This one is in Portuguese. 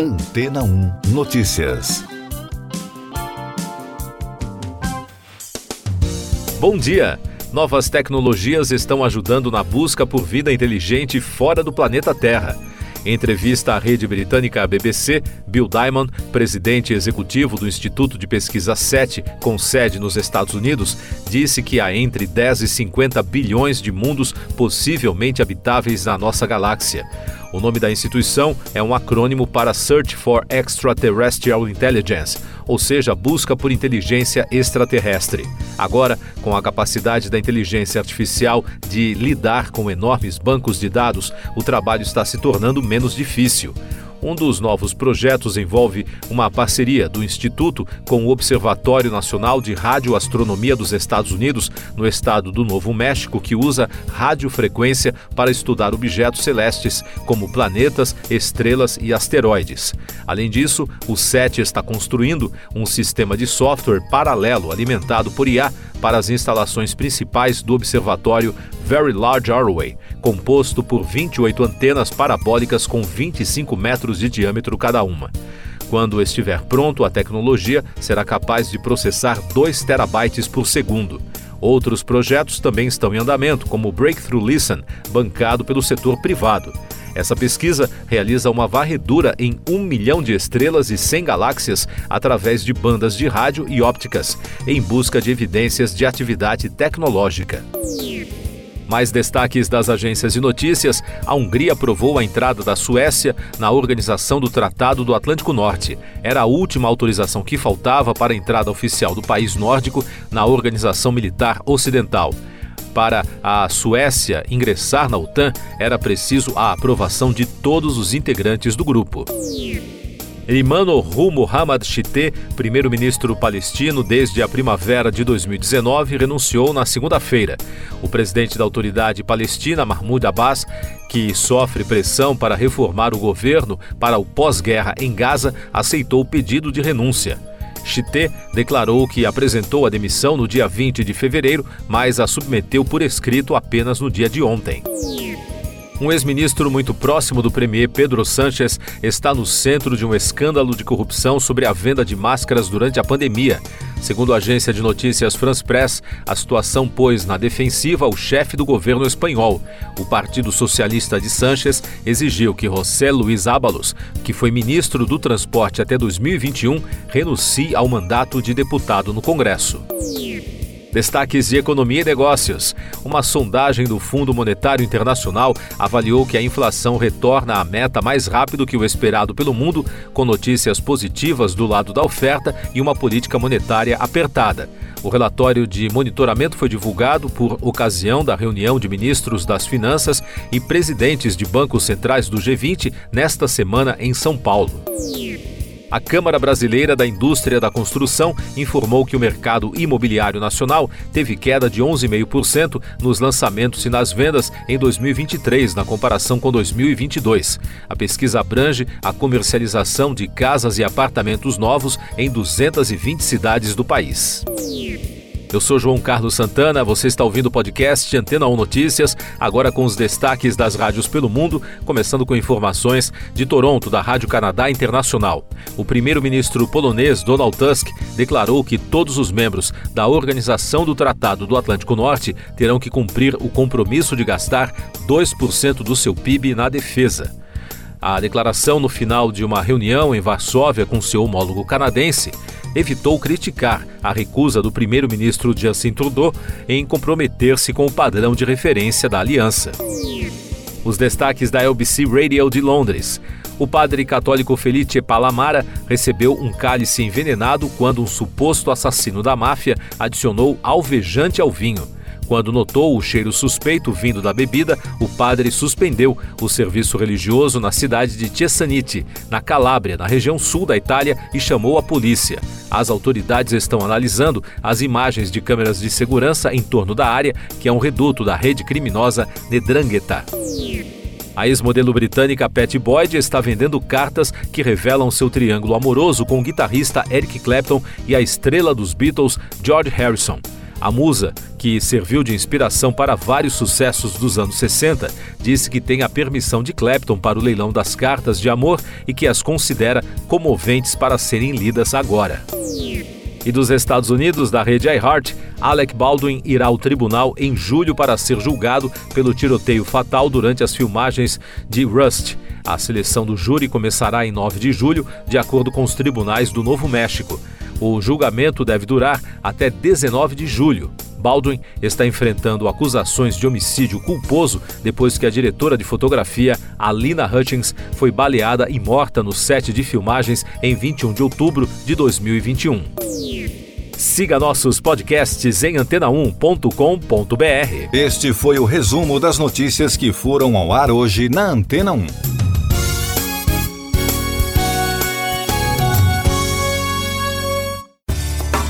Antena 1 Notícias. Bom dia! Novas tecnologias estão ajudando na busca por vida inteligente fora do planeta Terra. Em entrevista à rede britânica BBC, Bill Diamond, presidente executivo do Instituto de Pesquisa SETI, com sede nos Estados Unidos, disse que há entre 10 e 50 bilhões de mundos possivelmente habitáveis na nossa galáxia. O nome da instituição é um acrônimo para Search for Extraterrestrial Intelligence, ou seja, busca por inteligência extraterrestre. Agora, com a capacidade da inteligência artificial de lidar com enormes bancos de dados, o trabalho está se tornando menos difícil. Um dos novos projetos envolve uma parceria do Instituto com o Observatório Nacional de Radioastronomia dos Estados Unidos, no estado do Novo México, que usa radiofrequência para estudar objetos celestes, como planetas, estrelas e asteroides. Além disso, o SET está construindo um sistema de software paralelo alimentado por IA para as instalações principais do observatório Very Large Array, composto por 28 antenas parabólicas com 25 metros de diâmetro cada uma. Quando estiver pronto, a tecnologia será capaz de processar 2 terabytes por segundo. Outros projetos também estão em andamento, como o Breakthrough Listen, bancado pelo setor privado. Essa pesquisa realiza uma varredura em um milhão de estrelas e 100 galáxias através de bandas de rádio e ópticas, em busca de evidências de atividade tecnológica. Mais destaques das agências de notícias: a Hungria aprovou a entrada da Suécia na organização do Tratado do Atlântico Norte. Era a última autorização que faltava para a entrada oficial do país nórdico na Organização Militar Ocidental. Para a Suécia ingressar na OTAN, era preciso a aprovação de todos os integrantes do grupo. Hu Mohammad Shiteh, primeiro-ministro palestino desde a primavera de 2019, renunciou na segunda-feira. O presidente da autoridade palestina, Mahmoud Abbas, que sofre pressão para reformar o governo para o pós-guerra em Gaza, aceitou o pedido de renúncia. Chité declarou que apresentou a demissão no dia 20 de fevereiro, mas a submeteu por escrito apenas no dia de ontem. Um ex-ministro muito próximo do premier Pedro Sánchez está no centro de um escândalo de corrupção sobre a venda de máscaras durante a pandemia. Segundo a agência de notícias France Press, a situação pôs na defensiva o chefe do governo espanhol. O Partido Socialista de Sánchez exigiu que José Luiz Ábalos, que foi ministro do Transporte até 2021, renuncie ao mandato de deputado no Congresso. Destaques de economia e negócios. Uma sondagem do Fundo Monetário Internacional avaliou que a inflação retorna à meta mais rápido que o esperado pelo mundo, com notícias positivas do lado da oferta e uma política monetária apertada. O relatório de monitoramento foi divulgado por ocasião da reunião de ministros das Finanças e presidentes de bancos centrais do G20 nesta semana em São Paulo. A Câmara Brasileira da Indústria da Construção informou que o mercado imobiliário nacional teve queda de 11,5% nos lançamentos e nas vendas em 2023, na comparação com 2022. A pesquisa abrange a comercialização de casas e apartamentos novos em 220 cidades do país. Eu sou João Carlos Santana, você está ouvindo o podcast Antena 1 Notícias, agora com os destaques das rádios pelo mundo, começando com informações de Toronto, da Rádio Canadá Internacional. O primeiro-ministro polonês Donald Tusk declarou que todos os membros da Organização do Tratado do Atlântico Norte terão que cumprir o compromisso de gastar 2% do seu PIB na defesa. A declaração no final de uma reunião em Varsóvia com seu homólogo canadense evitou criticar a recusa do primeiro-ministro Justin Trudeau em comprometer-se com o padrão de referência da aliança. Os destaques da LBC Radio de Londres. O padre católico Felice Palamara recebeu um cálice envenenado quando um suposto assassino da máfia adicionou alvejante ao vinho. Quando notou o cheiro suspeito vindo da bebida, o padre suspendeu o serviço religioso na cidade de Cesaniti, na Calábria, na região sul da Itália, e chamou a polícia. As autoridades estão analisando as imagens de câmeras de segurança em torno da área, que é um reduto da rede criminosa Nedrangheta. A ex-modelo britânica Patty Boyd está vendendo cartas que revelam seu triângulo amoroso com o guitarrista Eric Clapton e a estrela dos Beatles, George Harrison. A musa, que serviu de inspiração para vários sucessos dos anos 60, disse que tem a permissão de Clapton para o leilão das cartas de amor e que as considera comoventes para serem lidas agora. E dos Estados Unidos, da rede iHeart, Alec Baldwin irá ao tribunal em julho para ser julgado pelo tiroteio fatal durante as filmagens de Rust. A seleção do júri começará em 9 de julho, de acordo com os tribunais do Novo México. O julgamento deve durar até 19 de julho. Baldwin está enfrentando acusações de homicídio culposo depois que a diretora de fotografia, Alina Hutchins, foi baleada e morta no set de filmagens em 21 de outubro de 2021. Siga nossos podcasts em antena1.com.br. Este foi o resumo das notícias que foram ao ar hoje na Antena 1.